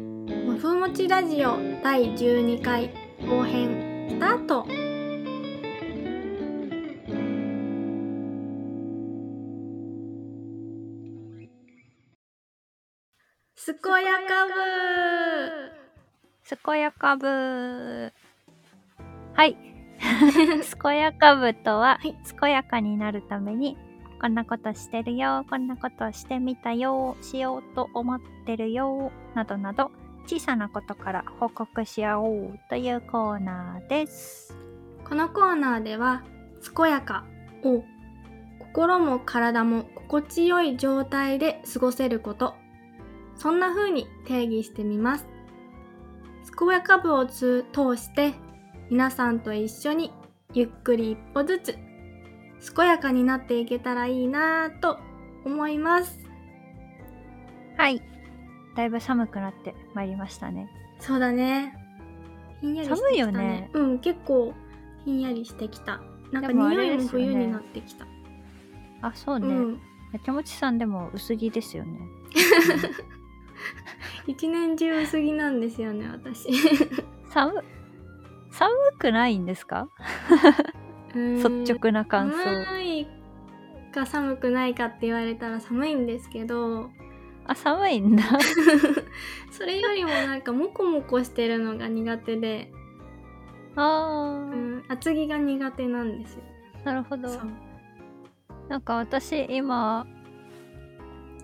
もふもちラジオ第12回後編スタート。すこやかぶ健やかぶはい。健やかぶとは、はい。健やかになるためにこんなことしてるよ。こんなことしてみたよ。しようと思ってるよ。などなど小さなことから報告し合おうというコーナーです。このコーナーでは健やかを心も体も心地よい状態で過ごせること。そんな風に定義してみます。健やか部を通通して皆さんと一緒にゆっくり一歩ずつ健やかになっていけたらいいなぁと思います。はい。だいぶ寒くなってまいりましたね。そうだね。ひんやりしてきた寒いよね。うん結構ひんやりしてきた。なんか匂いも冬になってきた、あそうね、うん。手持ちさんでも薄着ですよね。一年中薄着なんですよね私。寒寒くないんですか？率率直な感想。寒いか寒くないかって言われたら寒いんですけど。あ寒いんだ。それよりもなんかモコモコしてるのが苦手で、あー、うん、厚着が苦手なんですよ。なるほど。なんか私今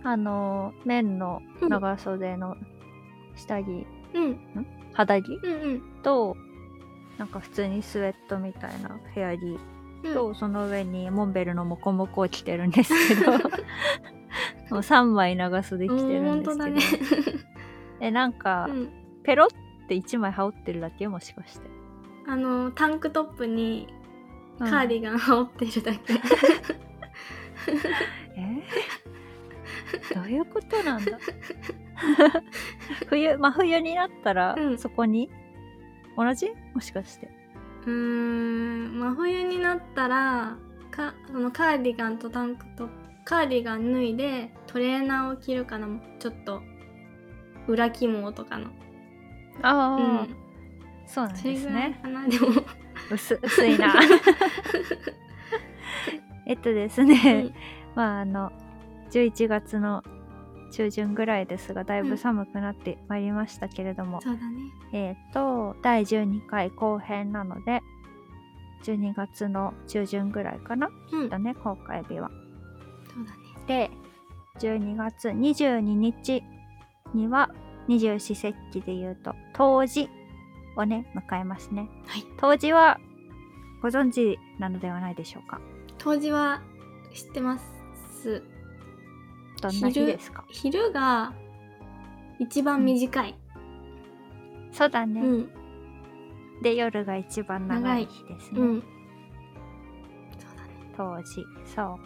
あの綿の長袖の下着、うん？肌着？うんうん。となんか普通にスウェットみたいな部屋着うん。と、その上にモンベルのモコモコを着てるんですけど もう3枚長袖着てるんですけど、えなんか、うん。ペロって1枚羽織ってるだけもしかして、あのタンクトップにうんカーディガン羽織ってるだけ、え？ーどういうことなんだ？冬真冬になったら、うん。そこに？同じ？もしかして。うーん。真冬になったらかそのカーディガンとタンクトップカーディガン脱いでトレーナーを着るかな。ちょっと裏肝とかの。ああ、うん。そうなんですね。かなでも、薄薄いな。えっとですね、まああの11月の中旬ぐらいですがだいぶ寒くなってまいりましたけれども、そうだね。えっ、と第12回後編なので12月の中旬ぐらいかなうん。だね公開日は。そうだね。で12月22日には二十四節気でいうと冬至をね迎えますね。はい。冬至はご存知なのではないでしょうか？当時は知ってますどんな日ですか？昼が一番短い、そうだね、うん。で夜が一番長い日ですね。うん。そうだね。当時。そ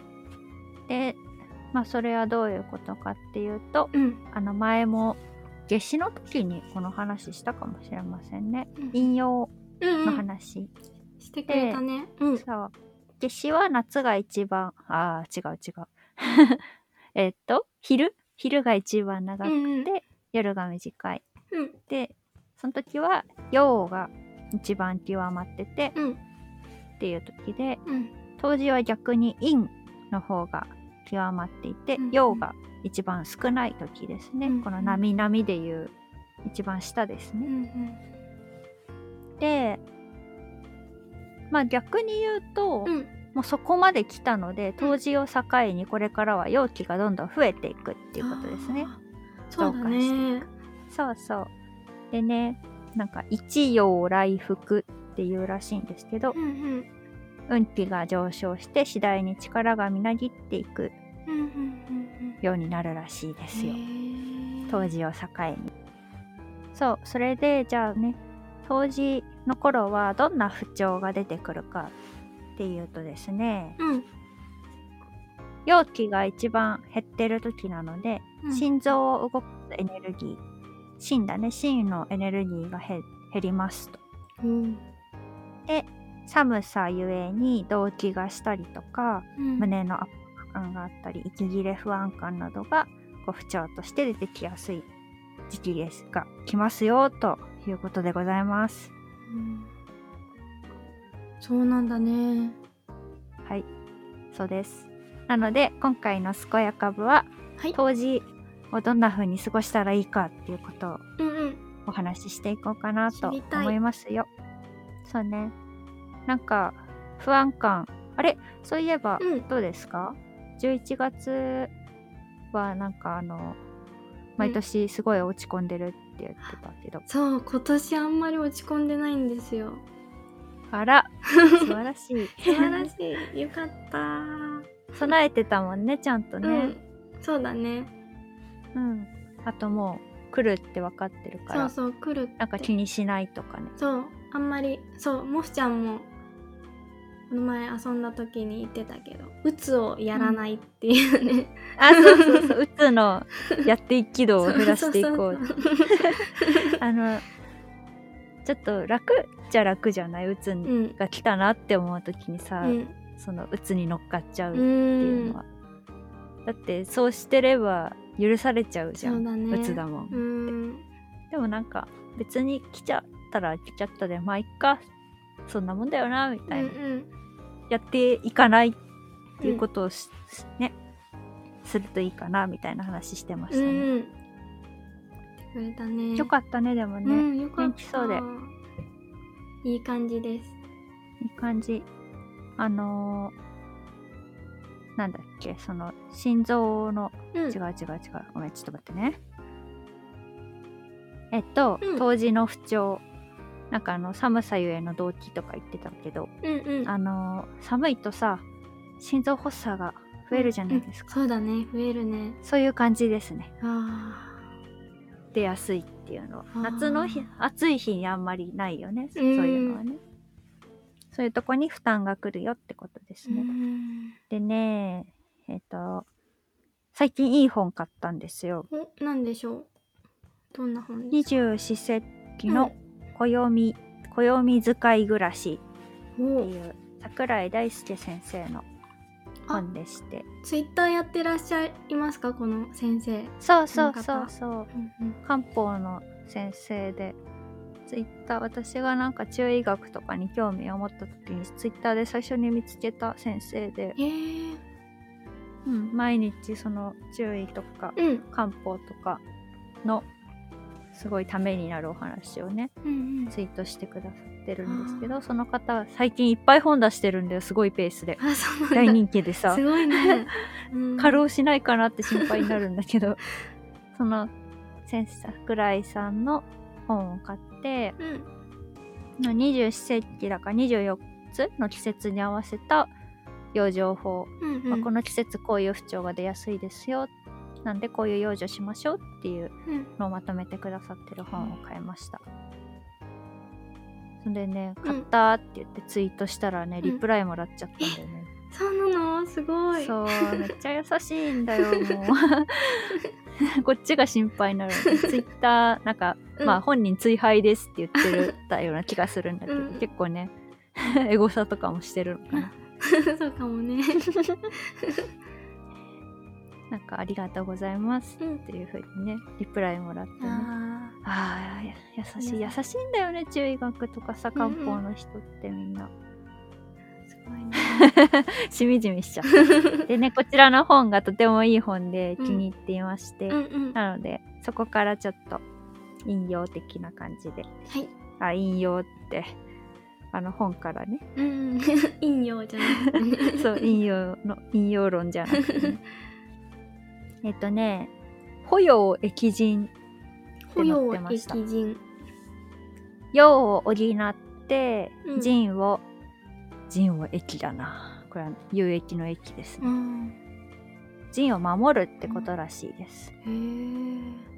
う。でまあそれはどういうことかっていうとうん。あの前も夏至の時にこの話したかもしれませんね。うん。引用のうんうん。話、してくれたね。うん。そう。夏至は夏が一番あー違う違うえっと昼？昼が一番長くて、うんうん。夜が短い。うん。でその時は陽が一番極まっててうん。っていう時でうん。当時は逆に陰の方が極まっていて、うんうん。陽が一番少ない時ですね、うんうん。この波々でいう一番下ですうんうね、ん。でまあ逆に言うと、うんもうそこまで来たので冬至を境にこれからは陽気がどんどん増えていくっていうことですね。そうだね。そうそう。でねなんか一陽来福っていうらしいんですけどうんうん。運気が上昇して次第に力がみなぎっていくようになるらしいでうんすよ。へー。当時を境に。そうそれでじゃあね当時の頃はどんな不調が出てくるかっていうとですねうん。陽気が一番減ってる時なので、うん。心臓を動かすエネルギー心だね。心のエネルギーが減減りますと。うん。寒さゆえに動悸がしたりとかうん。胸の圧迫感があったり息切れ不安感などがこう不調として出てきやすい時期ですが来ますよということでございます。うんそうなんだね。はい、そうです。なので今回の健やか部ははい。当時をどんな風に過ごしたらいいかっていうことをうんうん。お話ししていこうかなと思いますよ。そうね。なんか不安感。あれ？そういえばうん。どうですか、?11 月はなんかあの毎年すごい落ち込んでるって言ってたけど、そう今年あんまり落ち込んでないんですよあら。素晴らしい。素晴らしい。よかった。備えてたもんねちゃんとうねん。そうだね。うん、あともう来るって分かってるから。そうそう来るって。なんか気にしないとかね。そう。あんまりそう。もふちゃんもこの前遊んだ時に言ってたけどうつをやらないっていうね、あそうそうそう。うつのやっていき度を減らしていこう。あのちょっと楽じゃ楽じゃない？うつうん。が来たなって思う時にさ、うん。そのうつに乗っかっちゃうってういうんのは、だってそうしてれば許されちゃうじゃんだね。うつだもん、うん。でもなんか別に来ちゃったら来ちゃったでまあいっか。そんなもんだよなみたいな、うんやっていかないっていうことをし、ねするといいかなみたいな話してましたね、うんよかったねでもね、うん元気そうでいい感じです。いい感じ。あのーなんだっけその心臓のうん。違う違う違う。ごめんちょっと待ってね。えっと、うん。当時の不調。なんかあの寒さゆえの動機とか言ってたけど、うんうん。あのー寒いとさ心臓発作が増えるじゃないですか、そうだね増えるね。そういう感じですね。あ出やすいっていうのは。夏の日暑い日にあんまりないよね。そううんいうのはね。そういうとこに負担が来るよってことですーうね、ん。でねえっ、と最近いい本買ったんですよ。おなんでしょう？どんな本二十四節気の暦、暦使い暮らしおっていう桜井大輔先生の本でして。ツイッターやってらっしゃいますかこの先生。そうそうそうそう。うんうん。漢方の先生で。ツイッター私がなんか中医学とかに興味を持った時にツイッターで最初に見つけた先生で、へえうん、毎日その中医とかうん。漢方とかのすごいためになるお話をねうんうん。ツイートしてくださってるんですけどその方最近いっぱい本出してるんだよすごいペースで。大人気でさ。すごいね、うん。過労しないかなって心配になるんだけど その先生桜井さんの本を買ってうん。二十四節気だから24つの季節に合わせた養生法、うんうん。まあ、この季節こういう不調が出やすいですよ。なんでこういう養生しましょうっていううんのをまとめてくださってる本を買いました。それでね、買ったって言ってツイートしたらね、リプライもらっちゃったんだよね。そうなの？すごいそう、めっちゃ優しいんだよ、もう。こっちが心配になる。ツイッター、なんか、うんまあ本人追廃ですって言ってるたような気がするんだけど、うん結構ね、エゴサとかもしてるのかな。そうかもねなんかありがとうございますうん。っていうふうにね、リプライもらってね。ああ優しい、優しいんだよね、中医学とかさ、漢方の人ってみんな。ーすごいね。しみじみしちゃう。でね、こちらの本がとてもいい本で気に入っていまして、なので、そこからちょっと引用的な感じで、はい。あ、引用って、あの本からね、うんうん。陰陽じゃなくてねそう、引用の、引用論じゃなくてね。えっとね、保養液腎保養って載ってました液腎陽を補ってう、ん腎を、腎を液だな。これは有益の液ですね。うん腎を守るってことらしいです。へえ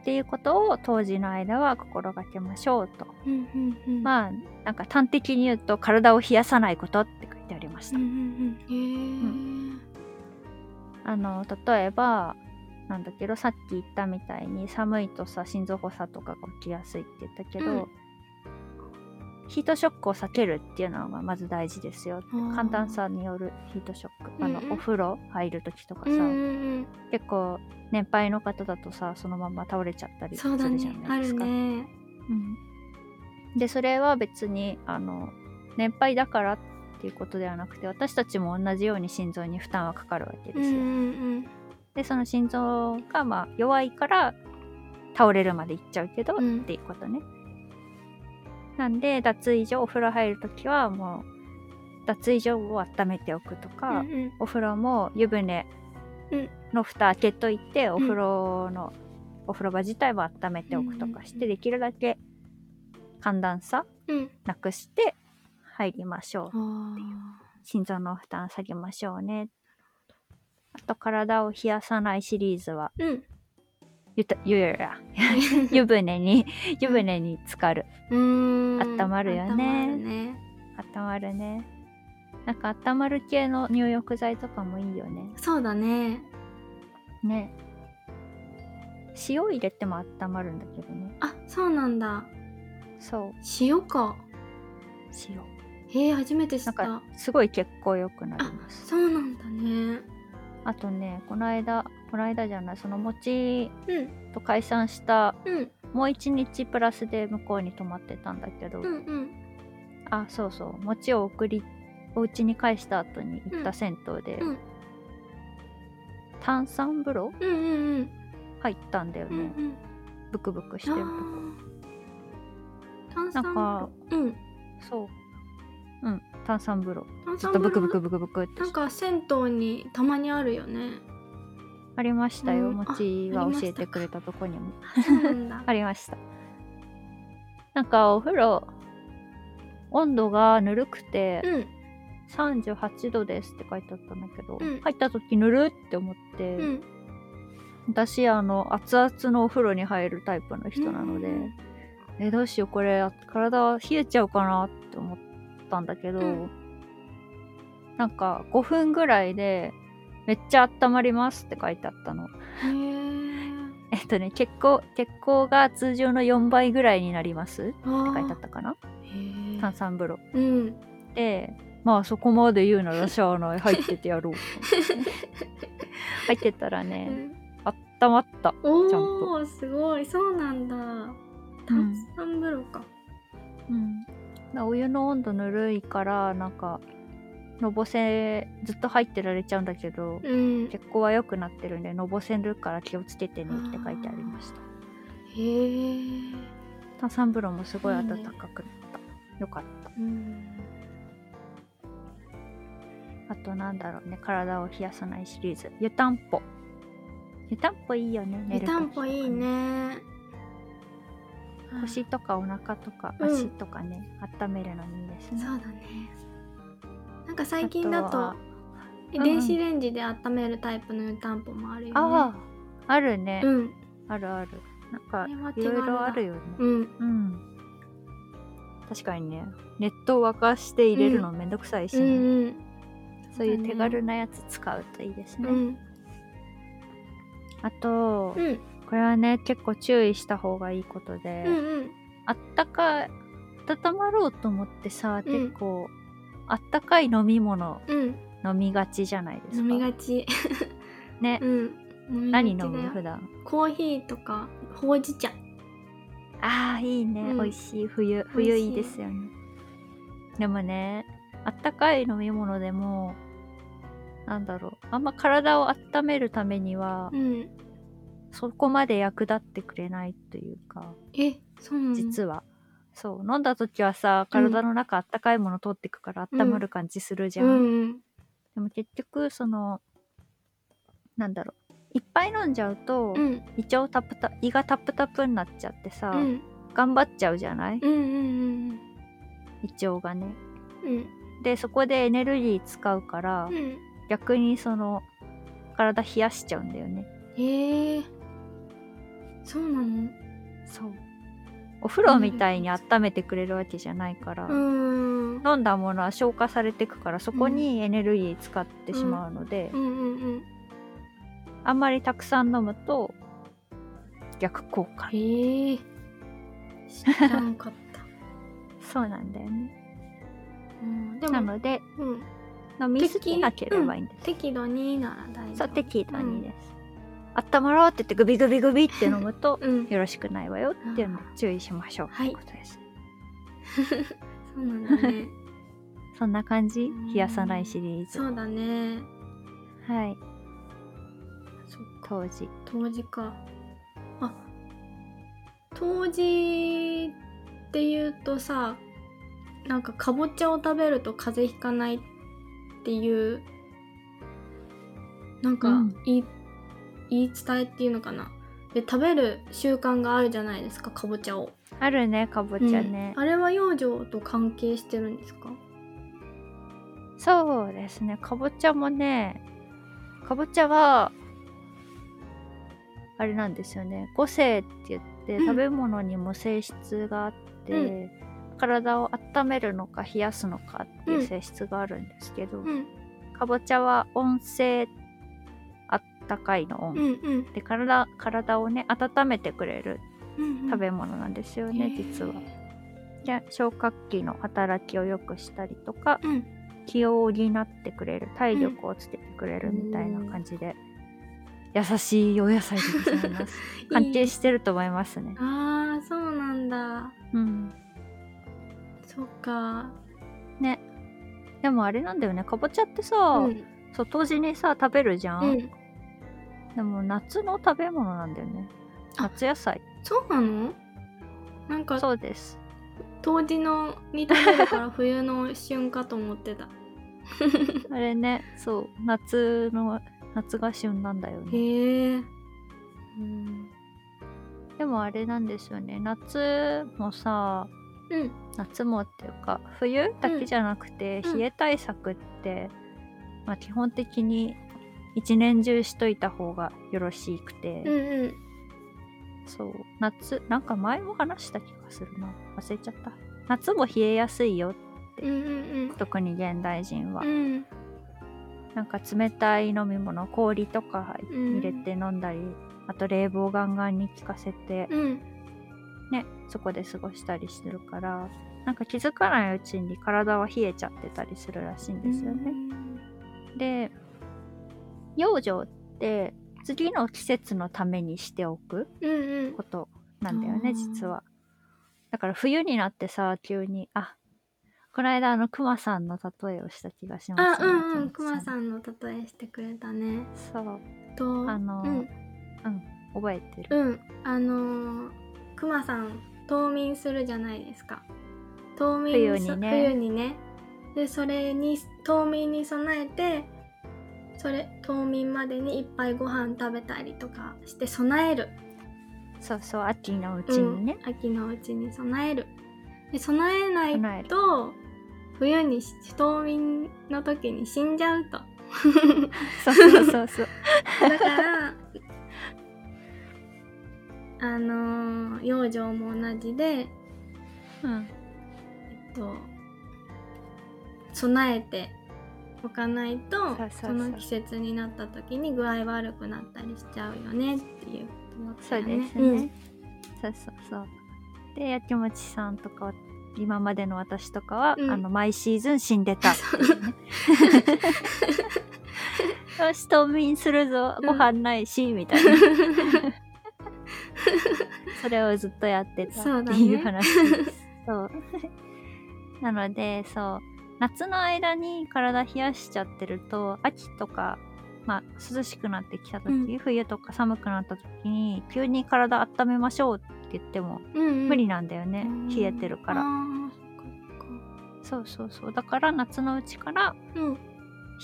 っていうことを当時の間は心がけましょうと。うんうんうんまあ、なんか端的に言うと体を冷やさないことって書いてありました。うんうんうんあの、例えば、なんだけど、さっき言ったみたいに寒いとさ、心臓発作とかが起きやすいって言ったけど、うん。ヒートショックを避けるっていうのがまず大事ですよ。寒暖差によるヒートショック。あの、うん。うんお風呂入る時とかさ、うんうんうん。結構年配の方だとさそのまま倒れちゃったりするじゃないですか。ね。うん、でそれは別にあの年配だからっていうことではなくて私たちも同じように心臓に負担はかかるわけですよ。うんうんでその心臓がまあ弱いから倒れるまでいっちゃうけど、うん。っていうことね。なんで脱衣所お風呂入るときはもう脱衣所を温めておくとうんか、うんうん。お風呂も湯船うんの蓋開けといて、お風呂のお風呂場自体も温めておくとかして、うん。できるだけ寒暖差うん。なくして入りましょう。あ心臓の負担下げましょうね。あと体を冷やさないシリーズはーうん。ゆたゆや 湯船に湯船に浸かる。うーん。温まるよね。温まるね。温まるね。なんか温まる系の入浴剤とかもいいよね。そうだね。ね。塩入れても温まるんだけどね。あそうなんだ。そう。塩か。塩へえ初めて知った。なんかすごい血行良くなりあます。そうなんだね。あとねこの間この間じゃないその餅うん。と解散したうん。もう一日プラスで向こうに泊まってたんだけど、うんうん。あそうそう餅を送りお家に返した後に行った銭湯で、うん。炭酸風呂うんうんうん。入ったんだよね、うんうん。ブクブクしてあるとこ。ー。炭酸なんかうん。そううん。炭酸風呂。炭ちょっとブクブクブクブクって。なんか銭湯にたまにあるよね。ありましたよ、うん。餅があありましたか教えてくれたとこにも。ありました。なんかお風呂温度がぬるくて、うん。38度ですって書いてあったんだけど、うん。入った時ぬるって思って、うん。私あの熱々のお風呂に入るタイプの人なので、うん。えどうしようこれ体冷えちゃうかなって思ったんだけど、うん。なんか5分ぐらいでめっちゃ温まりますって書いてあったの。へええっとね血行血行が通常の4倍ぐらいになりますってあ書いてあったかな。炭酸風呂。うん。でまあそこまで言うならしゃあない入っててやろう 入ってたらね温まった。おちゃんおーすごい。そうなんだ。炭酸風呂か。うん、なお湯の温度ぬるいからなんかのぼせずっと入ってられちゃうんだけど、うん。血行は良くなってるんでのぼせるから気をつけてねって書いてありました。へえ。炭酸風呂もすごい暖かくなった、よかった。うん。あとなんだろうね体を冷やさないシリーズ。湯たんぽ。湯たんぽいいよね寝湯たんぽいいね腰とかお腹とかうん。足とかね、温めるのにいいですね。そうだね。なんか最近だと電子レンジで温めるタイプの湯たんぽもあるよね。あああるね、うん。あるある。なんかいろいろあるよね。うん。うん。確かにね。熱湯沸かして入れるのめんどくさいしうね、ん。そういう手軽なやつ使うといいですね、うん。あと、うんこれはね結構注意した方がいいことで、うんうん。あったかい温まろうと思ってさうん。結構、あったかい飲み物うん。飲みがちじゃないですか。飲みがち。ね、うん。飲何飲む普段。コーヒーとかほうじ茶。あーいいね、うん。美味しい。冬冬いいですよね。でもねあったかい飲み物でもなんだろう。あんま体を温めるためには、うんそこまで役立ってくれないというか。えそうなの？実は、そう。飲んだ時はさ体の中あったかいもの通ってくから温まる感じするじゃん、うんうんでも結局そのなんだろう。いっぱい飲んじゃうと、うん。胃腸タプタ胃がタプタプになっちゃってさ、うん。頑張っちゃうじゃない、うんうん胃腸がね。うん。でそこでエネルギー使うから、うん。逆にその体冷やしちゃうんだよね。へえそうなの？そう。お風呂みたいに温めてくれるわけじゃないから、うん。飲んだものは消化されていくからそこにエネルギー使ってしまうので、うんうんうん。あんまりたくさん飲むと逆効果。へえ。知らんかった、そうなんだよね。うん、でもなのでうん。飲みすぎなければいいんです。適度になら大丈夫。そう、適度にです。温まろうって言ってグビグビグビって飲むと うん。よろしくないわよっていうので注意しましょう。はい。ということです。そうなんだね。そんな感じ？うん。冷やさないシリーズ。そうだね。はい。そっか。当時。冬至か。あ冬至っていうとさなんかかぼちゃを食べると風邪ひかないっていうなんかうん。言い,、言い伝えっていうのかな。で食べる習慣があるじゃないですかかぼちゃを。あるね、かぼちゃね。うん。あれは養生と関係してるんですか？そうですね。かぼちゃもね、かぼちゃは、あれなんですよね。五性って言って、うん。食べ物にも性質があって、体を温めるのか冷やすのかっていう性質があるんですけど、うん。かぼちゃは温性あったかいの。温、うんうん。で体体をね温めてくれるうん食べ物なんですよね、実は。で消化器の働きを良くしたりとかうん。気を補ってくれる体力をつけてくれるみたいな感じで、優しいお野菜でございます。関係してると思いますね。ああそうなんだ。うん。そっか。ね。でもあれなんだよね。かぼちゃってさ、うん。そう当時にさ食べるじゃん、うんでも夏の食べ物なんだよね。あ。夏野菜。そうなの？なんかそうです。冬至のに食べるから冬の旬かと思ってた。あれねそう夏の夏が旬なんだよね。へえ。うん。でもあれなんですよね。夏もさうん。夏もっていうか冬だけじゃなくて、うん。冷え対策って、まあ、基本的に一年中しといた方がよろしくて、うんうん。そう。夏なんか前も話した気がするな。忘れちゃった。夏も冷えやすいようんうん特に現代人は、うん。うんなんか冷たい飲み物氷とかうん入れて飲んだり、あと冷房ガンガンに効かせて、うん。ねそこで過ごしたりしてるからなんか気づかないうちに体は冷えちゃってたりするらしいんですよね。で養生って次の季節のためにしておくうんうん。ことなんだよねあー。実は。だから冬になってさ急にあこの間あのクマさんの例えをした気がしまあすね。うんうんくケンチまさんの例えしてくれたね。そう。とあのうん。覚えてる。うんあのーくまさん冬眠するじゃないですか。冬眠冬にね。冬にね。でそれに冬眠に備えてそれ冬眠までにいっぱいご飯食べたりとかして備える。そうそう秋のうちにね。うん、秋のうちに備える。で備えないと冬に冬眠の時に死んじゃうと。そうそうそうそう。だからあのー養生も同じでうん。えっと備えておかないとそうそうそうその季節になった時に具合悪くなったりしちゃうよねっていうことそうだよですね。そうそうそう。で、やきもちさんとかは、今までの私とかは、うんあの、毎シーズン死んでたっていうね。よし、冬眠するぞ、うんご飯ないし、みたいな。それをずっとやってたそうだねっていう話です。そう。なので、そう。夏の間に体冷やしちゃってると、秋とか、まあ、涼しくなってきた時、うん。冬とか寒くなった時に急に体温めましょうって言ってもうんうん。無理なんだよね、うん冷えてるから、そうそうそう。だから夏のうちから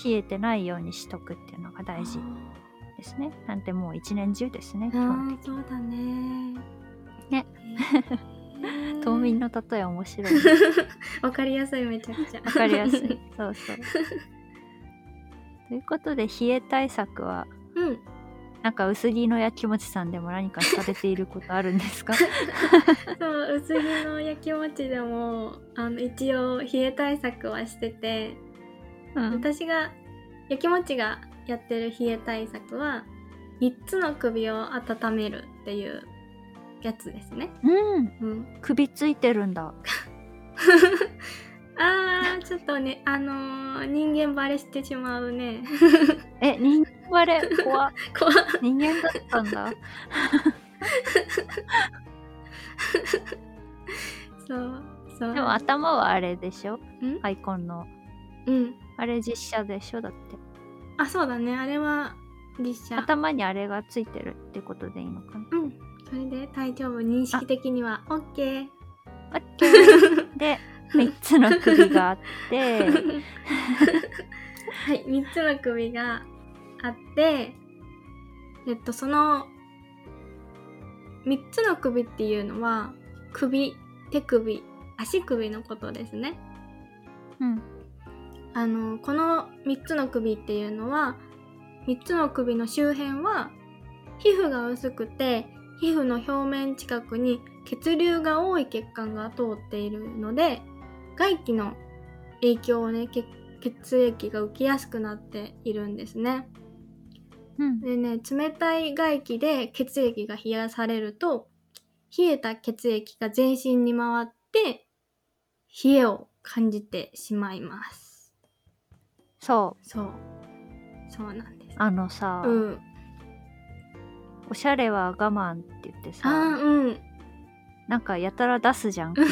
冷えてないようにしとくっていうのが大事ですね。なんてもう一年中ですね基あ本的ーそうだね。ね。へー冬眠の例え面白い。わかりやすいめちゃくちゃ。わかりやすい。そうそう。ということで冷え対策はうん。なんか薄着のやきもちさんでも何かされていることあるんですか？そう薄着の焼きもちでもあの一応冷え対策はしててうん。私が焼きもちがやってる冷え対策は3つの首を温めるっていうやつですね。うん。うん、首ついてるんだ。あーちょっとねあのー人間バレしてしまうね。え人間バレ？怖っ。怖人間だったんだ。そうそう。でも頭はあれでしょ？ん？アイコンの。うん。あれ実写でしょ？だって。あそうだね。あれは実写。頭にあれがついてるってことでいいのかな？うんそれで大丈夫認識的には OK オッケーで3つの首があって。はい3つの首があってえっとその3つの首っていうのは首手首足首のことですね。うん。あのこの3つの首っていうのは3つの首の周辺は皮膚が薄くて皮膚の表面近くに血流が多い血管が通っているので外気の影響をね血血液が受けやすくなっているんですね。うんでね冷たい外気で血液が冷やされると冷えた血液が全身に回って冷えを感じてしまいます。そうそう。そうなんです。あのさ、うん。おしゃれは我慢って言ってあさーうん。なんかやたら出すじゃん 首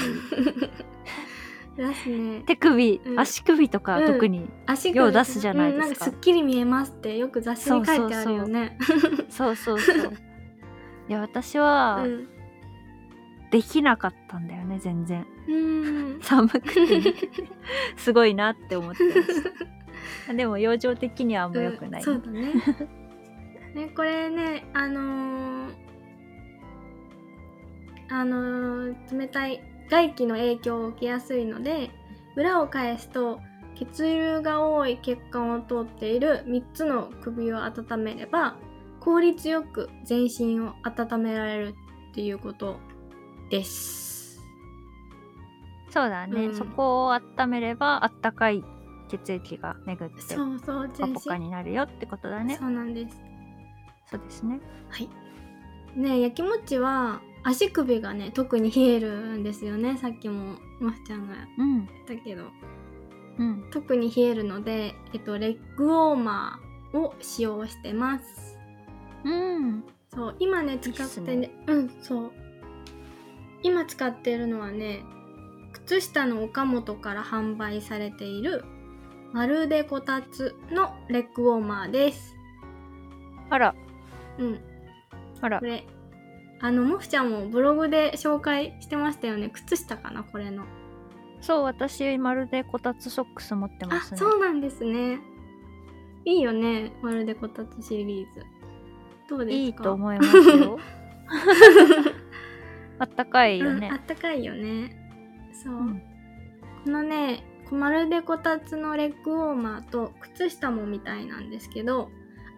ですね。手首、うん足首とかうん特に、足よう出すじゃないですかうん、なんかすっきり見えますってよく雑誌に書いてあるよね。そうそうそう いや私はうん。できなかったんだよね全然うん。寒くてねすごいなって思ってましたでも養生的にはあんま良くない、うんそうだね。ねこれねあのーあのー冷たい外気の影響を受けやすいので裏を返すと血流が多い血管を通っている3つの首を温めれば効率よく全身を温められるっていうことです。そうだね、うんそこを温めればあったかい血液が巡ってそうそうポ全身カポカになるよってことだねそうなんです。そうですね。はい。ねえ焼きもちは足首がね特に冷えるんですよね。さっきもまふちゃんがうん。言ったけど。うん。特に冷えるので、えっと、レッグウォーマーを使用してます。うん。そう今ね使ってねねうんそう。今使っているのはね靴下の岡本から販売されているまるでこたつのレッグウォーマーです。あらうん。あら。これあのもふちゃんもブログで紹介してましたよね。靴下かなこれの。そう私まるでこたつソックス持ってまあすね。そうなんですね。いいよねまるでこたつシリーズ。どうですか？いいと思いますよ。あったかいよね。うん、あったかいよね。そう、うん。このねまるでこたつのレッグウォーマーと靴下もみたいなんですけど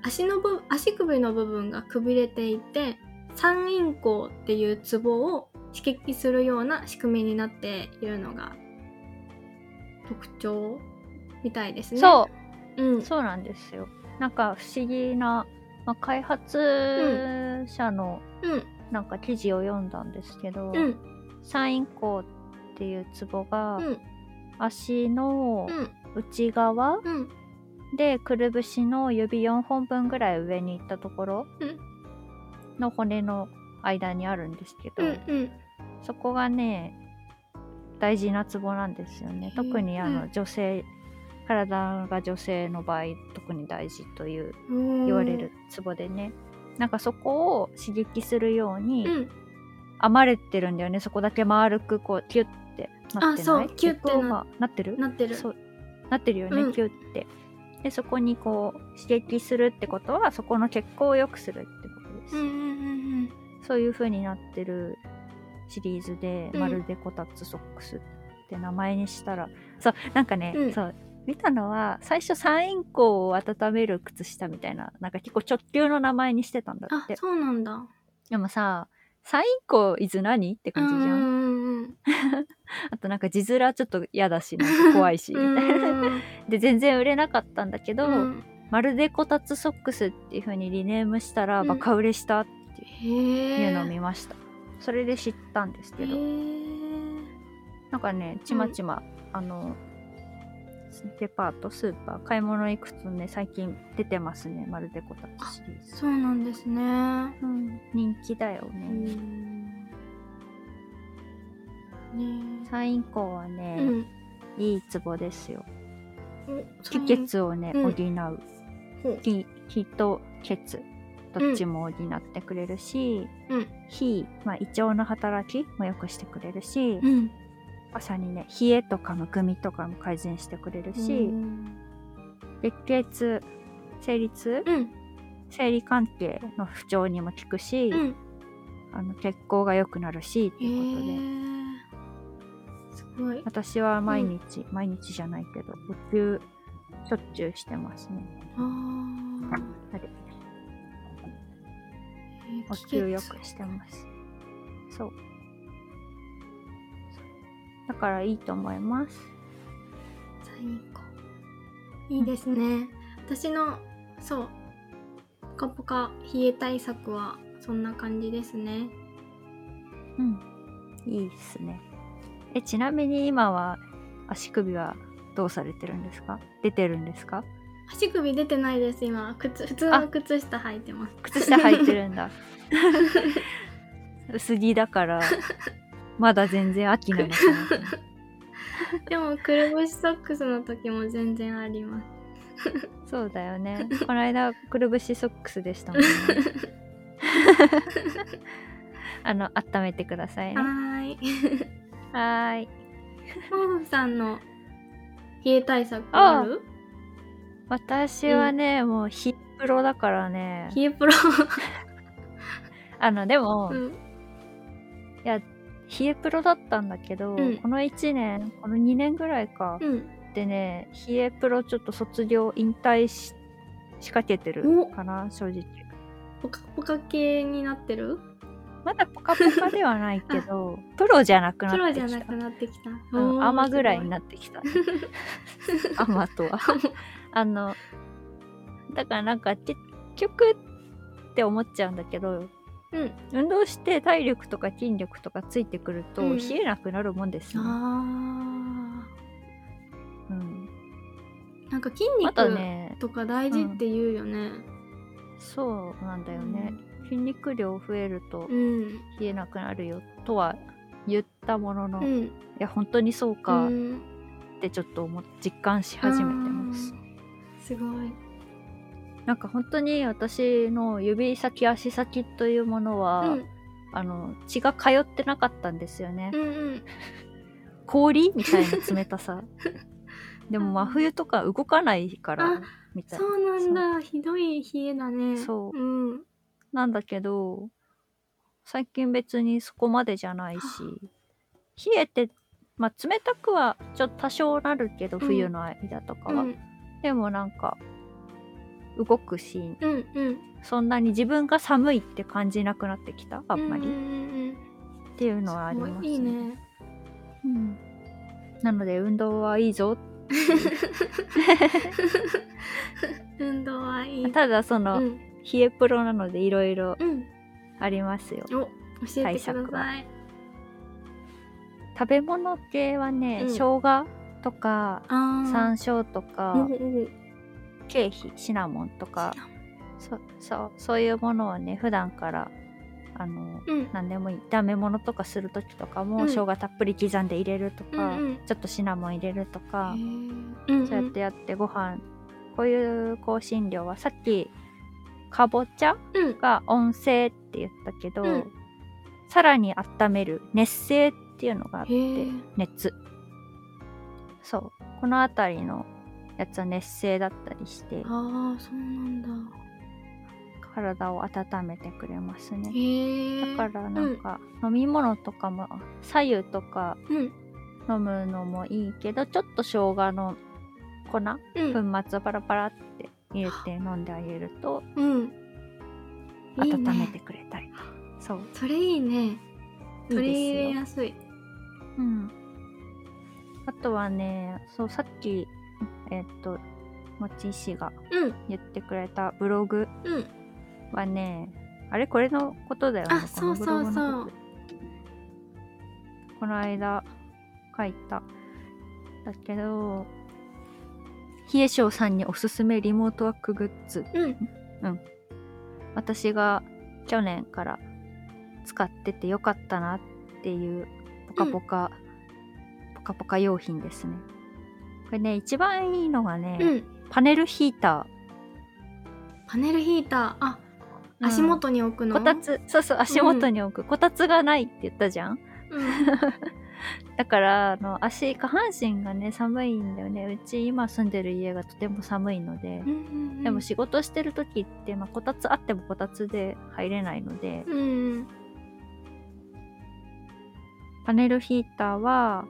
足の部足首の部分がくびれていて三陰交っていうツボを刺激するような仕組みになっているのが特徴みたいですね。そう。う、ん、そうなんですよ。なんか不思議な、まあ、開発者のうん、なんか記事を読んだんですけど、うん、三陰交っていうツボが、うん、足のうん、内側うん、でくるぶしの指4本分ぐらい上に行ったところうんの骨の間にあるんですけど、うん、うん、そこがね大事なツボなんですよね。特にあの、うん。女性体が女性の場合特に大事という言言われるツボでね、なんかそこを刺激するようにうん、編まれてるんだよね。そこだけ丸くこうキュッてなってない？あそう。キュッてなってる？なってる。そう。なってるよね、うん。キュッてでそこにこう刺激するってことはそこの血行を良くするってことです、うん、うん、うん、そういう風になってるシリーズで、うん。まるでこたつソックスって名前にしたら。そうなんかね、うん。そう見たのは最初三陰交を温める靴下みたいななんか結構直球の名前にしてたんだあっ、て。そうなんだ。でもさ三陰交いず何？って感じじゃん、うんうんうん あとなんか字面ちょっと嫌だしなんか怖いしみうんたいなうん。で全然売れなかったんだけど、うん。まるでこたつソックスっていう風にリネームしたらうん。バカ売れしたって。いうのを見ました、それで知ったんですけへどー。なんかねちまちま、あのデパートスーパー。買い物行くとね最近出てますね。まるでこたつシリーズ、そうなんですね。うん、人気だようね、ん。ねサインコはね、うん。いいツボですよ。お気血をね、うん。補う。気気と血どっちも補ってくれるし、うん。火、まあ、胃腸の働きも良くしてくれるし、うん朝にね冷えとかむくみとかも改善してくれるし、うん月経生理痛？うん。生理関係の不調にも効くし、うん。あの血行が良くなるしってへいうことで、ー。すごい。私は毎日、毎日じゃないけどお灸しょっちゅうしてますね。あー。あれえーお灸よくしてます。そうだからいいと思います。いいですね。私のそう。ポカポカ冷え対策はそんな感じですね。うん。いいっすね。えちなみに今は足首はどうされてるんですか？出てるんですか？足首出てないです今。靴普通の靴下履いてます。靴下履いてるんだ。薄着だからまだ全然秋なのかな でもくるぶしソックスの時も全然あります。そうだよね。この間くるぶしソックスでしたもんね。あの温めてくださいね。はーい。はーい。モフさんの冷え対策ある？私はね、もうヒップロだからね。冷えプロ。あのでも、うん。いや冷えプロだったんだけど、うん。この1年この2年ぐらいか、うん。でね冷えプロちょっと卒業引退ししかけてるお。かな正直。ポカポカ系になってる？まだポカポカではないけど プロじゃなくなプロってきた。じゃなくなってきた。うん、アマぐらいにななってきた。アマとは。あのだからなんか結局って思っちゃうんだけどうん。運動して体力とか筋力とかついてくるとうん。冷えなくなるもんですよ、ねあうん、ーなんか筋肉ねとか大事って言うよね。そうなんだよね、筋肉量増えるとうん。冷えなくなるよとは言ったものの、いうん。や本当にそうかっうん。てちょっと思っ実感し始めてます、すごいなんか本当に私の指先足先というものは、うん。あの血が通ってなかったんですよね、うんうん。氷みたいな冷たさ。でも真冬とか動かないからあみたいそうなんだ。ひどい冷えだね。そう。うん。なんだけど最近別にそこまでじゃないし冷えてまあ冷たくはちょっと多少なるけどうん。冬の間とかは、うん。でもなんか動くしうんうん。そんなに自分が寒いって感じなくなってきた？あんまり、うんうんっていうのはありますうんいいね。うん、なので運動はいいぞ。運動はいい。ただその、うん。冷えプロなのでいろいろうん。ありますよ。お教えてください。食べ物系はね、うん。生姜とか山椒とか、うんうん経費シナモンとかそそうそういうものをね普段からあのうん。何でもいい炒め物とかする時とかも、うん。生姜たっぷり刻んで入れるとか、うんうん。ちょっとシナモン入れるとか、そうやってやってご飯こういう香辛料はさっきかぼちゃうん。が温性って言ったけど、うん。さらに温める熱性っていうのがあって熱。そう。この辺りのやつは熱性だったりしてああそうなんだ。体を温めてくれますね。だからなんか飲み物とかも左右とかうん。飲むのもいいけどちょっと生姜の粉うん。粉末をパラパラって入れて飲んであげるとうん。温めねてくれたり。そう。それいいね。取り入れやすい。うん。あとはねそうさっきえっともち石がうん。言ってくれたブログうん。はねあれこれのことだよね。あそうそうそう。この間書いた。だけど冷え性さんにおすすめリモートワークグッズ。うん。私が去年から使っててよかったなっていうポカポカ、ポカポカ用品ですねこれね一番いいのがね、うん。パネルヒータパネルヒーター。あー足元に置くの、こたつ。そうそう足元に置く、こたつがないって言ったじゃん。うん。だからあの足下半身がね寒いんだよね。うち今住んでる家がとても寒いので。う、んうんでも仕事してる時って、まあ、こたつあってもこたつで入れないので、うん。パネルヒーターは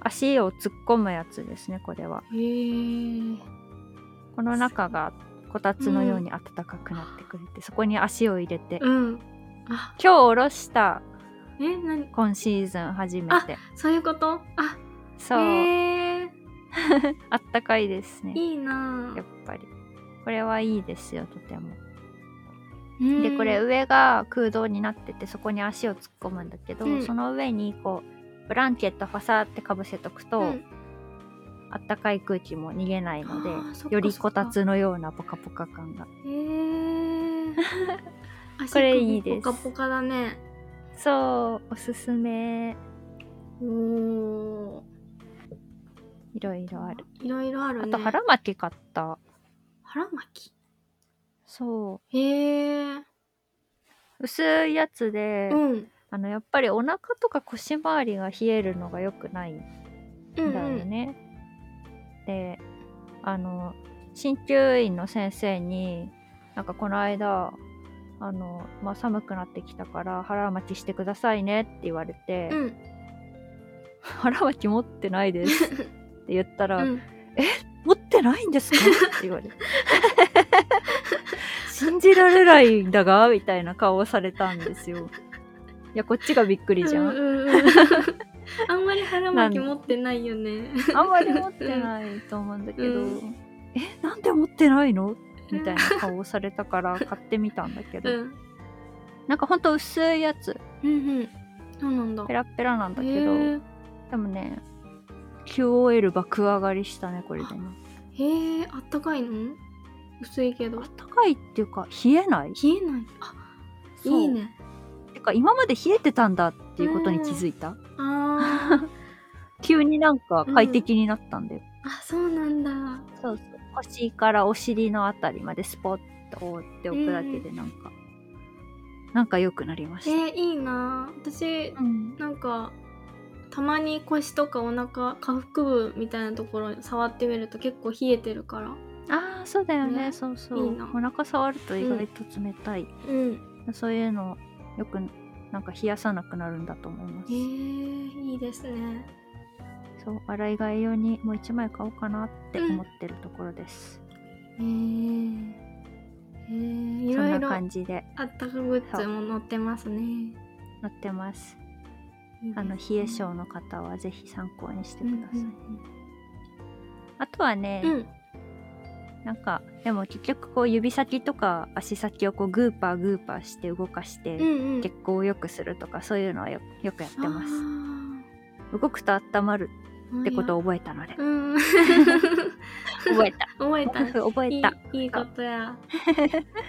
足を突っ込むやつですねこれは。この中がこたつのように暖かくなってくれて、そこに足を入れて、うん。あ。今日おろしたえ何？今シーズン初めて。そういうこと？あ。そう、あったかいですね。いいなやっぱり。これはいいですよとても。うん。でこれ上が空洞になっててそこに足を突っ込むんだけど、うん。その上にこうブランケットファサーってかぶせとくと、うん。あったかい空気も逃げないのでよりこたつのようなポカポカ感が。へえ これいいです。ポカポカだね。そうおすすめ。おおいろいろある、いろいろあるね。あと腹巻き買った。腹巻そきへえう薄いやつで、うんあのやっぱりお腹とか腰回りが冷えるのが良くないんうんだよね、であの鍼灸院の先生になんかこの間あの、まあ、寒くなってきたから腹巻きしてくださいねって言われて、うん。腹巻き持ってないですって 言ったら、うん。持ってないんですか？って言われて。信じられないんだが？みたいな顔をされたんですよいやこっちがびっくりじゃん、うんうんうん。あんまり腹巻き持ってないよね。あんまり持ってないと思うんだけど、うん。えなんで持ってないの？みたいな顔をされたから買ってみたんだけど、うん。なんかほんと薄いやつ。うんうん。そうなんだ。ペラッペラなんだけど、でもね QOL 爆上がりしたねこれでねへえあったかいの？薄いけど。あったかいっていうか冷えない？冷えない。あいいね。てか今まで冷えてたんだっていうことに気づいた、あー。急になんか快適になったんだよ、あそうなんだ。そうそう。腰からお尻のあたりまでスポッと覆っておくだけでなんか、なんか良くなりました、えー、いいな。私うん、なんかたまに腰とかお腹下腹部みたいなところ触ってみると結構冷えてるから。ああそうだよね。ね。そうそう。いいな。お腹触ると意外と冷たい、うん。そういうのよくなんか冷やさなくなるんだと思います、えー、いいですね。そう洗い替え用にもう一枚買おうかなって思ってるところです、えー、えー、いそんな感じで。あったかグッズも載ってますね。載ってます。いいですね。あの冷え性の方はぜひ参考にしてうんください、あとはね、うんなんかでも結局こう指先とか足先をこうグーパーグーパーして動かして、うんうん。血行を良くするとかそういうのはよよくやってます。あ動くと温まるーってことを覚えたので。うん。覚えた。覚えた。覚えた。いいことや。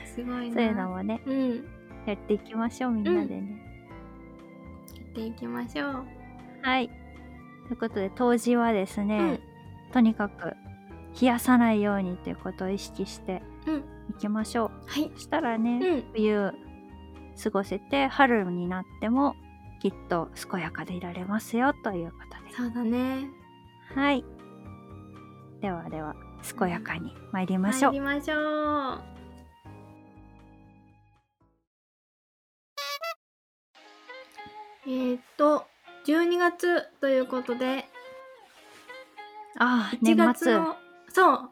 すごいな。そういうのもねうん。ややっていきましょうみんなでね、っていきましょう。はい。ということで当時はですね、うん。とにかく冷やさないようにということを意識してうん。いきましょう。はい。そしたらね、うん。冬過ごせて春になってもきっと健やかでいられますよということで。そうだね。はい。ではでは健やかに参りましょう、参りましょう。えー、っと12月ということでああ1年末。月のそう。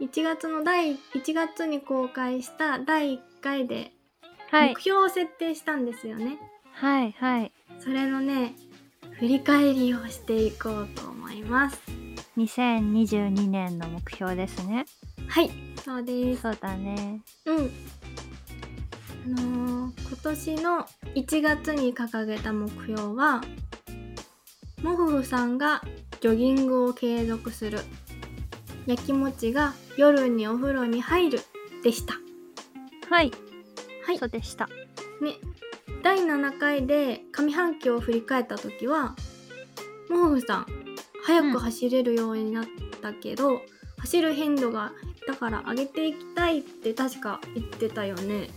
1月の第1月に公開した第1回ではい。目標を設定したんですよね、はいはい。それのね振り返りをしていこうと思います。2022年の目標ですね。はいそうです。そうだね。うん。あのー今年の1月に掲げた目標はモフフさんがジョギングを継続する焼きもちが夜にお風呂に入るでした。はい、はいそうでした。ね、第7回で上半期を振り返った時はモフさん早く走れるようになったけど、走る頻度が減ったから上げていきたいって確か言ってたよね。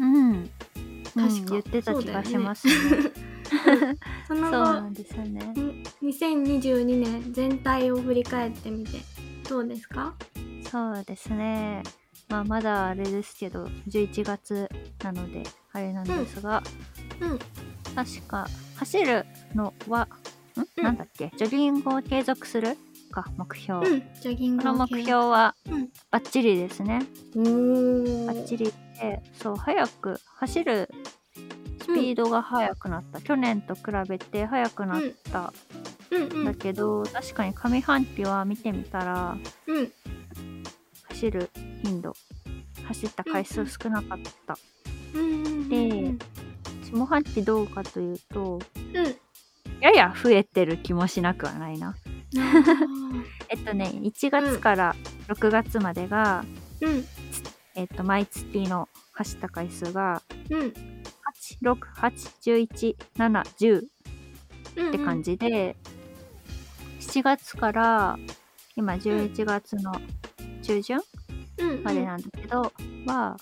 うん。うん確か言ってた気がしますね。そそうの後なんですよね。ん2022年全体を振り返ってみてどうですか？そうですね。まあまだあれですけど、11月なのであれなんですが、うん。確か走るのは、ん、うん。なんだっけ？ジョギングを継続するか目標。うん。ジョギンこの目標はうん。バッチリですね。バッチリで、そう、早く走るスピードが速くなった。去年と比べて速くなった。うんうん。だけど、確かに上半期は見てみたら、うん。走る頻度、走った回数少なかった。うんうんうんで下半期どうかというと、うん。やや増えてる気もしなくはないな。えっとね、1月から6月までが、うん。えっと、毎月の走った回数が、うん。8、6、8、11、7、10うん。って感じで、7月から今11月の中旬うんまでなんだけど、は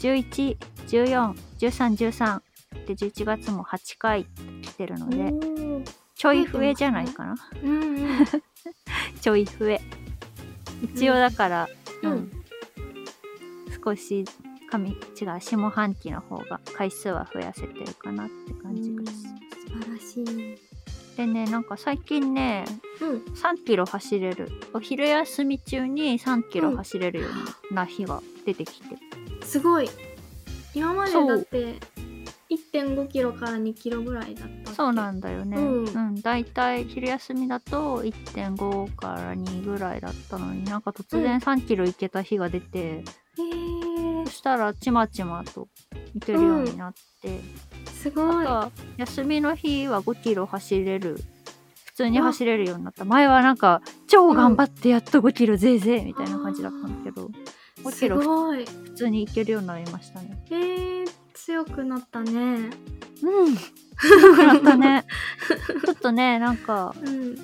11、14、13、13で11月も8回来てるので、ちょい増えじゃないかな？うんうん。ちょい増え。一応だから、ううん。ん、少し上違う下半期の方が回数は増やせてるかなって感じです。素晴らしいでねなんか最近ねうん。3キロ走れる。お昼休み中に3キロ走れるような日が出てきて、すごい。今までだって1.5キロから2キロぐらいだったそうなんだよね。ううん。ん、だいたい昼休みだと1.5から2ぐらいだったのになんか突然3キロ行けた日が出て、へえそしたらちまちまと行けるようになって、すごい。休みの日は5キロ走れる。普通に走れるようになった。前はなんか超頑張ってやっと5キロぜいぜいみたいな感じだったんだけど。5キすロごい。普通に行けるようになりましたね。えー、強くなったね。うん。強くなったね。ちょっとねなんかうん。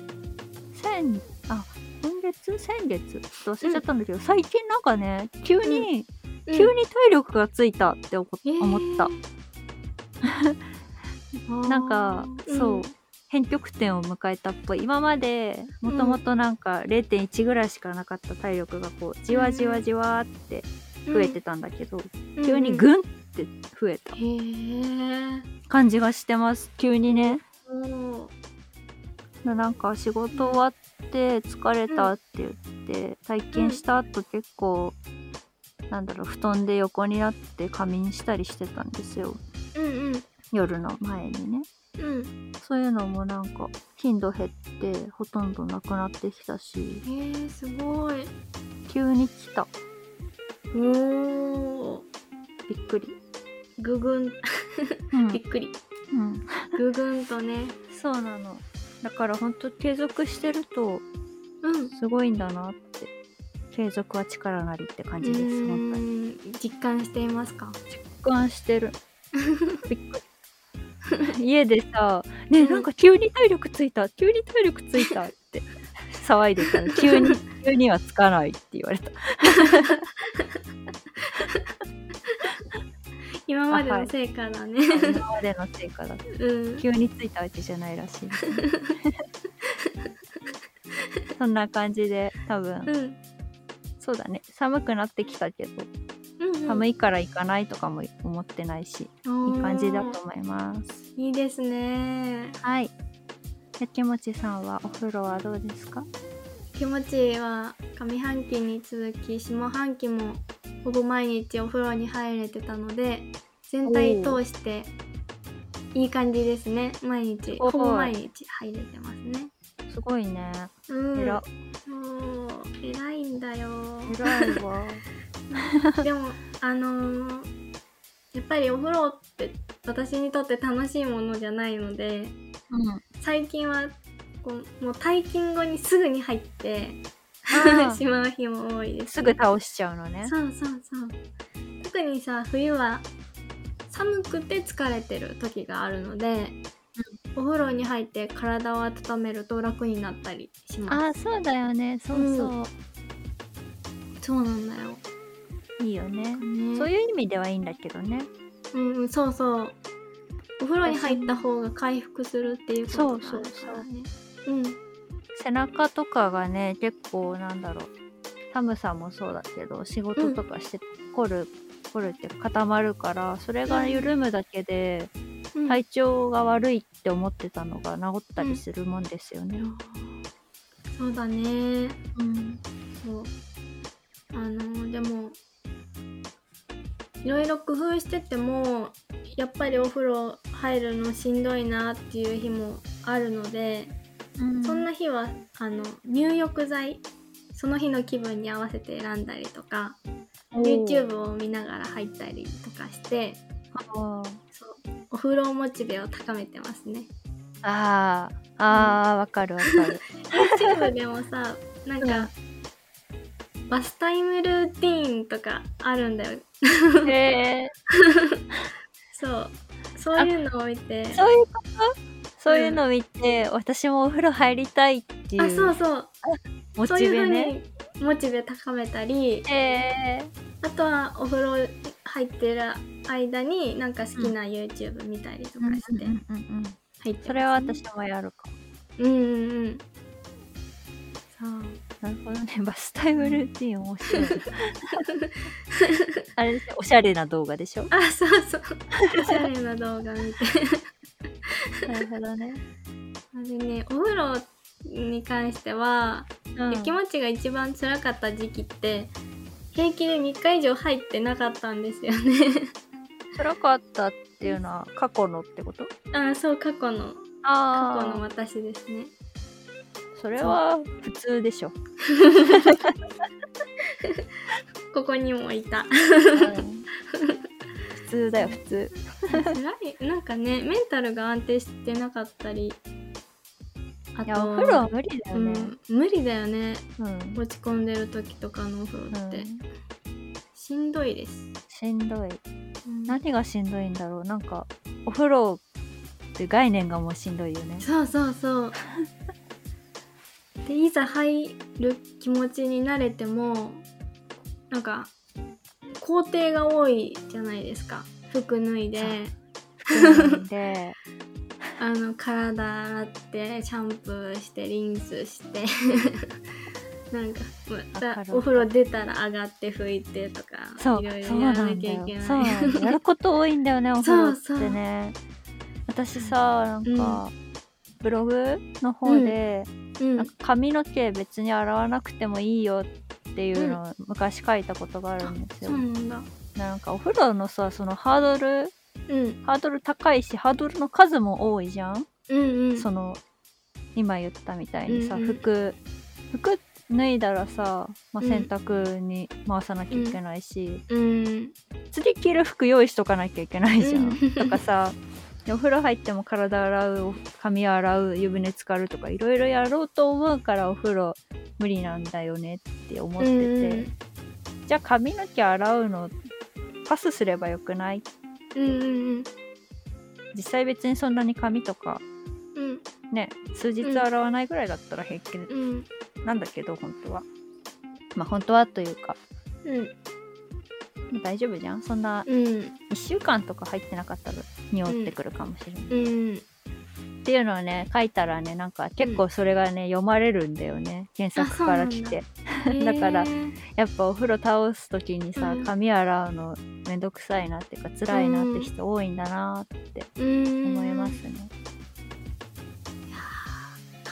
先あ今月？先月？忘れちゃったんだけど、最近なんかね急に、急に体力がついたって思った、えー なんかそう変曲点を迎えたっぽい。今までもともとなんか0.1ぐらいしかなかった体力がこうじわじわじわって増えてたんだけど、うん。急にグンって増えた。感じがしてます。急にね。おなんか仕事終わって疲れたって言って体験した後結構なんだろう布団で横になって仮眠したりしてたんですようんうん夜の前にね。うんそういうのもなんか頻度減ってほとんどなくなってきたし。へえすごい。急に来た。おー。びっくり、ぐぐん。うん。びっくり。うん、ぐぐんとね。そうなの。だからほんと継続してるとうん。すごいんだなって。継続は力なりって感じですうーん。実感していますか？実感してるびっくり。家でさ「ねえなんか急に体力ついた急に体力ついた」って騒いでたら急に 急にはつかないって言われた。今までの成果だね、今までの成果だうん。急についたわけじゃないらしい。そんな感じで多分。うん。そうだね。寒くなってきたけど。うん寒いから行かないとかも思ってないし、うんいい感じだと思います。いいですね。はい。やきもちさんはお風呂はどうですか？気持ちは上半期に続き下半期もほぼ毎日お風呂に入れてたので全体通していい感じですね。毎日。ほぼ毎日入れてますね。すごいね。うん。偉いんだよ。偉いわ でもあのーやっぱりお風呂って私にとって楽しいものじゃないのでうん。最近はこうもう退勤後にすぐに入ってあ しまう日も多いです、すぐ倒しちゃうのね。そうそうそう。特にさ冬は寒くて疲れてる時があるので、お風呂に入って体を温めると楽になったりします。あそうだよね。そうそう。そうなんだよ、いいよね。ね、そういう意味ではいいんだけどね。うんうんそうそうお風呂に入った方が回復するっていうことがあるからねうん背中とかがね、結構なんだろう。寒さもそうだけど、仕事とかして凝る、凝るって固まるから、それが緩むだけで、うん体調が悪いって思ってたのが治ったりするもんですよね。そうだねうん。そうあのでもいろいろ工夫しててもやっぱりお風呂入るのしんどいなっていう日もあるので、そんな日はあの入浴剤その日の気分に合わせて選んだりとか YouTube を見ながら入ったりとかしてあそうお風呂モチベを高めてますね。あー。あーわかるわかる。YouTube でもさなんか、バスタイムルーティーンとかあるんだよへえ そう。そういうのを見て。そういうこと？そういうの見て、私もお風呂入りたいっていうあそうそう。モそういう風チベねにモチベ高めたりへえあとはお風呂入ってる間になんか好きな YouTube 見たりとかしてそれは私もやるかうんうんうん。そうなるほどね。バスタイムルーティン面白い。あれでしょ？おしゃれな動画でしょ？あそうそう。おしゃれな動画見て。なるほどね、あれねお風呂に関してはうん。雪もちが一番辛かった時期って平気で3日以上入ってなかったんですよね。辛かったっていうのは過去のってこと？あそう過去の。過あ去の私ですねそれは普通でしょ、ここにもいた。普通だよ普通。辛い。なんかねメンタルが安定してなかったり。あいやお風呂は無理だよね。うん、無理だよね。うん、落ち込んでる時とかのお風呂って、しんどいです、しんどい。うん。何がしんどいんだろう。なんかお風呂って概念がもうしんどいよね。そうそうそうでいざ入る気持ちに慣れてもなんか工程が多いじゃないですか。服脱いで。なんで。あの体洗ってシャンプーしてリンスして。なんかまたお風呂出たら上がって拭いてとかそういろいろやらなきゃいけない。やること多いんだよね お風呂ってね。私さなんか、ブログの方で、うんなんか髪の毛別に洗わなくてもいいよっていうのを昔書いたことがあるんですよ、そうなんだ。なんかお風呂のさそのハードルうん。ハードル高いしハードルの数も多いじゃん、うんうん。その今言ったみたいにさ、うんうん。服服脱いだらさ、まあ、うん。洗濯に回さなきゃいけないし、うん。次着る服用意しとかなきゃいけないじゃん。うん。とかさで お風呂入っても体洗う髪洗う湯船浸かるとかいろいろやろうと思うからお風呂無理なんだよねって思ってて、うんじゃあ髪の毛洗うのパスすればよくない？うんうん実際別にそんなに髪とかうん。ね数日洗わないぐらいだったら平気うん。なんだけど本当は。まあ本当はというか。うん大丈夫じゃん？そんなうん。1週間とか入ってなかったら匂ってくるかもしれない、うん。っていうのをね書いたらねなんか結構それがね、読まれるんだよね。検索から来て。だ。からやっぱお風呂倒す時にさ、うん。髪洗うのめんどくさいなっていうか辛いなって人多いんだなってうん思いますね、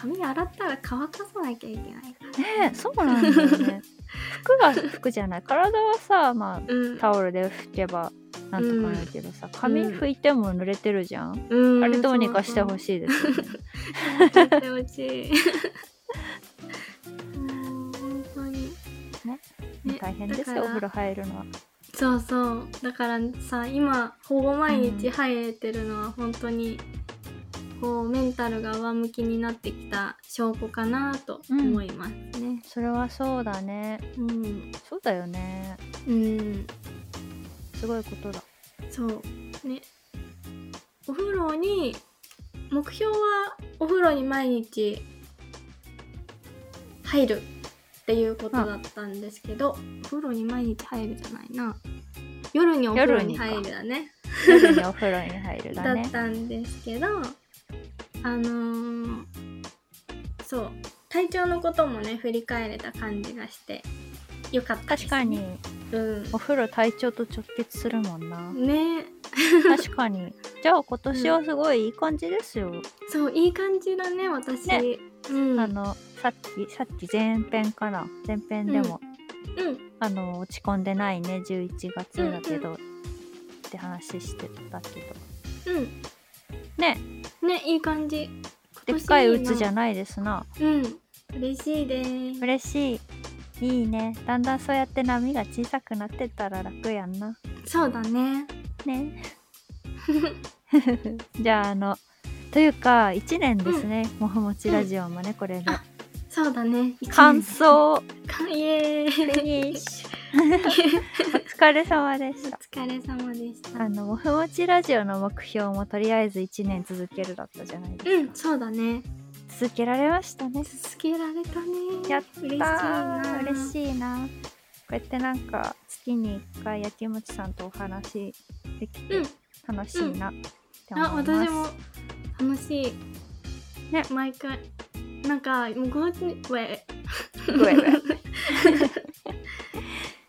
髪洗ったら乾かさなきゃいけないからそうなんだよね。服が服じゃない。体はさまあうん。タオルで拭けばなんとかなるけどさ、髪拭いても濡れてるじゃん、うん。あれどうにかしてほいしいです。よねてほしい。うん本当にねね大変ですよお風呂入るのは。そうそう。だからさ今ほぼ毎日入れてるのは本当にこうメンタルが上向きになってきた証拠かなと思いますね。それはそうだね。うん、そうだよね。うん、すごいことだ。そう。ね。お風呂に目標はお風呂に毎日入るっていうことだったんですけど、お風呂に毎日入るじゃないな。夜にお風呂に入るだね。夜にお風呂に入るだ だねったんですけどあのーそう体調のこともね振り返れた感じがしてよかったです、確かに。うん。お風呂体調と直結するもんな。ね。確かに。じゃあ今年はすごいいい感じですよ、そういい感じだね私。ね。うん。あのさっきさっき前編かな。前編でも、うん。あの落ち込んでないね11月だけど、って話してたけど。うんね。ねいい感じ。でっかいうつじゃんないですな。うん。嬉しいです。嬉しい。いいね。だんだんそうやって波が小さくなってったら楽やんな。そうだね。ね。じゃああのというか1年ですね、もふもちラジオもねこれで。あそうだね。感想。かイエーイ 疲れ様でおした。疲れ様でした。あのもふもちラジオの目標もとりあえず1年続けるだったじゃないですか、うんそうだね。続けられましたね。続けられたね。やった嬉しいな。ー嬉しいな。こうやってなんか月に1回やきもちさんとお話できてうん。楽しいなって思いあます、私も楽しい。ね。毎回。なんかもうゴールウェイごめんごめん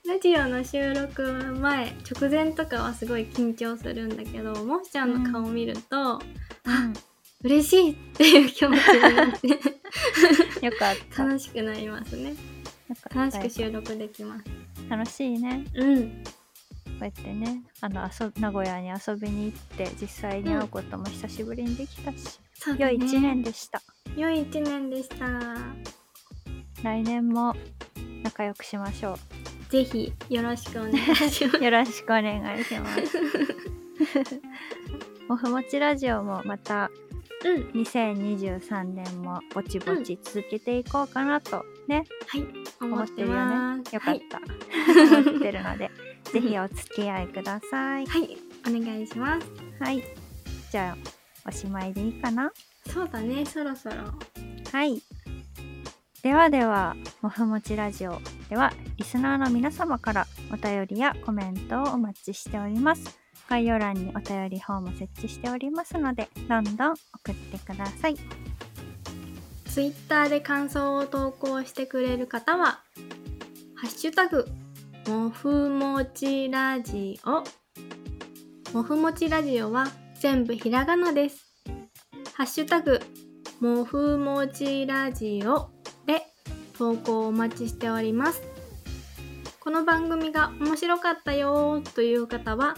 ラジオの収録前直前とかはすごい緊張するんだけどもしちゃんの顔見ると、あ嬉しいっていう気持ちになって よかった。楽しくなりますね。楽しく収録できます。楽しいね。うん。こうやってねあの遊名古屋に遊びに行って実際に会うことも久しぶりにできたし、そうだね良い1年でした。良い一年でした。来年も仲良くしましょぜひよろしくお願いします。う よろしくお願いします。もふもちラジオもまたうん。2023年もぼちぼち続けていこうかなとね、はい思っててるよね。よかっはい、た、思ってるので ぜひお付き合いください。はい、お願いします。はい。じゃあおしまいでいいかな？そうだねそろそろ。はい。ではでは、もふもちラジオでは、リスナーの皆様からお便りやコメントをお待ちしております。概要欄にお便りフォーム設置しておりますので、どんどん送ってください。ツイッターで感想を投稿してくれる方は、ハッシュタグ、もふもちラジオ。もふもちラジオは全部ひらがなです。ハッシュタグ、もふもちラジオ投稿をお待ちしております。この番組が面白かったよーという方は、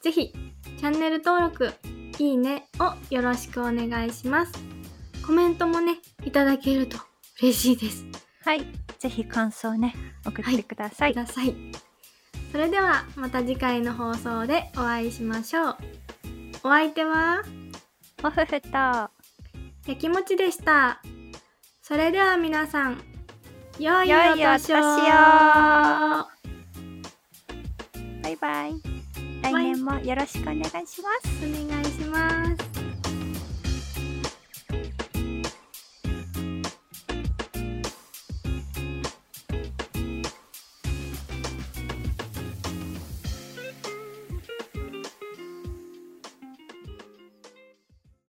ぜひチャンネル登録、いいねをよろしくお願いします。コメントもね、いただけると嬉しいです。はい。ぜひ感想ね、送ってください。ください。それではまた次回の放送でお会いしましょう。お相手は？もふふと、やきもちでした。それでは皆さん、良いお年をバイバイ。来年もよろしくお願いします。お願いします。